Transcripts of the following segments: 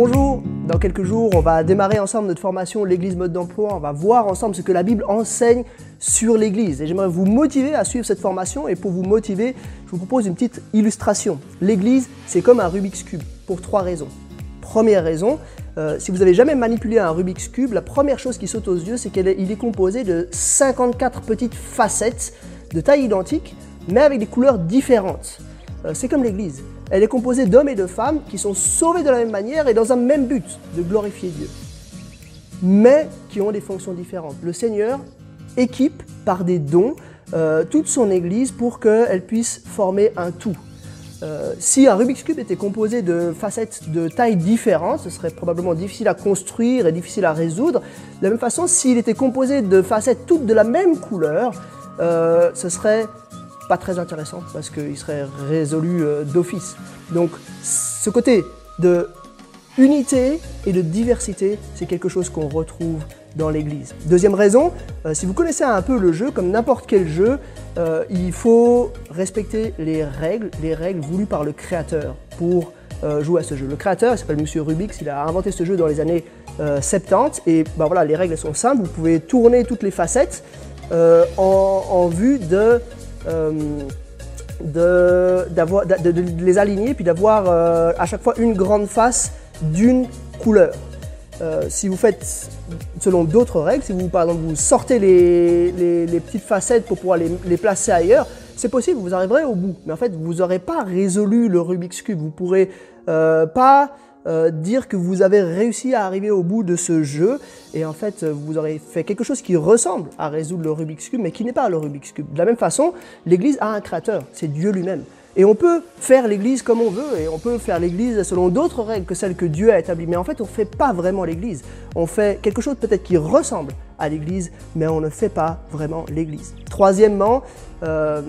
Bonjour, dans quelques jours, on va démarrer ensemble notre formation L'Église mode d'emploi. On va voir ensemble ce que la Bible enseigne sur l'Église. Et j'aimerais vous motiver à suivre cette formation. Et pour vous motiver, je vous propose une petite illustration. L'Église, c'est comme un Rubik's Cube, pour trois raisons. Première raison, euh, si vous avez jamais manipulé un Rubik's Cube, la première chose qui saute aux yeux, c'est qu'il est, composé de 54 petites facettes de taille identique, mais avec des couleurs différentes. Euh, c'est comme l'Église. Elle est composée d'hommes et de femmes qui sont sauvés de la même manière et dans un même but, de glorifier Dieu. Mais qui ont des fonctions différentes. Le Seigneur équipe par des dons euh, toute son Église pour qu'elle puisse former un tout. Euh, si un Rubik's Cube était composé de facettes de taille différentes, ce serait probablement difficile à construire et difficile à résoudre. De la même façon, s'il était composé de facettes toutes de la même couleur, ce serait pas très intéressant parce qu'il serait résolu euh, d'office. Donc ce côté de unité et de diversité, c'est quelque chose qu'on retrouve dans l'Église. Deuxième raison, euh, si vous connaissez un peu le jeu, comme n'importe quel jeu, euh, il faut respecter les règles, les règles voulues par le créateur pour jouer à ce jeu. Le créateur, il s'appelle Monsieur Rubix, il a inventé ce jeu dans les années 70 et ben voilà, les règles sont simples, vous pouvez tourner toutes les facettes en, vue de de, de, les aligner puis d'avoir euh, à chaque fois une grande face d'une couleur. Euh, si vous faites selon d'autres règles, si vous par exemple vous sortez les, petites facettes pour pouvoir les placer ailleurs, c'est possible, vous arriverez au bout. Mais en fait, vous n'aurez pas résolu le Rubik's Cube. Vous ne pourrez pas euh, dire que vous avez réussi à arriver au bout de ce jeu et en fait vous aurez fait quelque chose qui ressemble à résoudre le Rubik's Cube mais qui n'est pas le Rubik's Cube. De la même façon, l'Église a un créateur, c'est Dieu lui-même. Et on peut faire l'Église comme on veut, et on peut faire l'Église selon d'autres règles que celles que Dieu a établies. Mais en fait, on ne fait pas vraiment l'Église. On fait quelque chose peut-être qui ressemble à l'Église, mais on ne fait pas vraiment l'Église. Troisièmement, euh,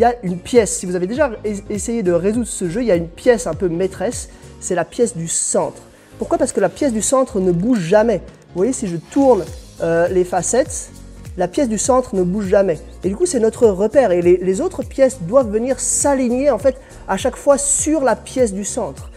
il y a une pièce. Si vous avez déjà essayé de résoudre ce jeu, il y a une pièce un peu maîtresse c'est la pièce du centre. Pourquoi? Parce que la pièce du centre ne bouge jamais. Vous voyez, si je tourne euh, les facettes, la pièce du centre ne bouge jamais. Et du coup, c'est notre repère. Et les, autres pièces doivent venir s'aligner en fait à chaque fois sur la pièce du centre.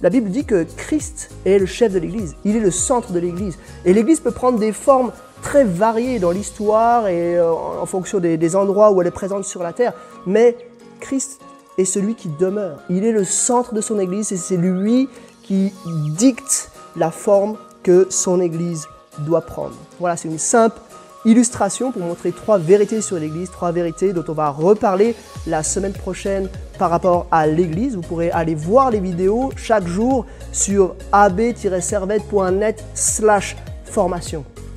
La Bible dit que Christ est le chef de l'Église. Il est le centre de l'Église. Et l'Église peut prendre des formes très variées dans l'histoire et euh, en fonction des, des endroits où elle est présente sur la terre. Mais Christ est celui qui demeure. Il est le centre de son Église et c'est lui qui dicte la forme que son Église doit prendre. Voilà, c'est une simple illustration pour montrer trois vérités sur l'Église, trois vérités dont on va reparler la semaine prochaine par rapport à l'Église. Vous pourrez aller voir les vidéos chaque jour sur ab-servette.net slash formation.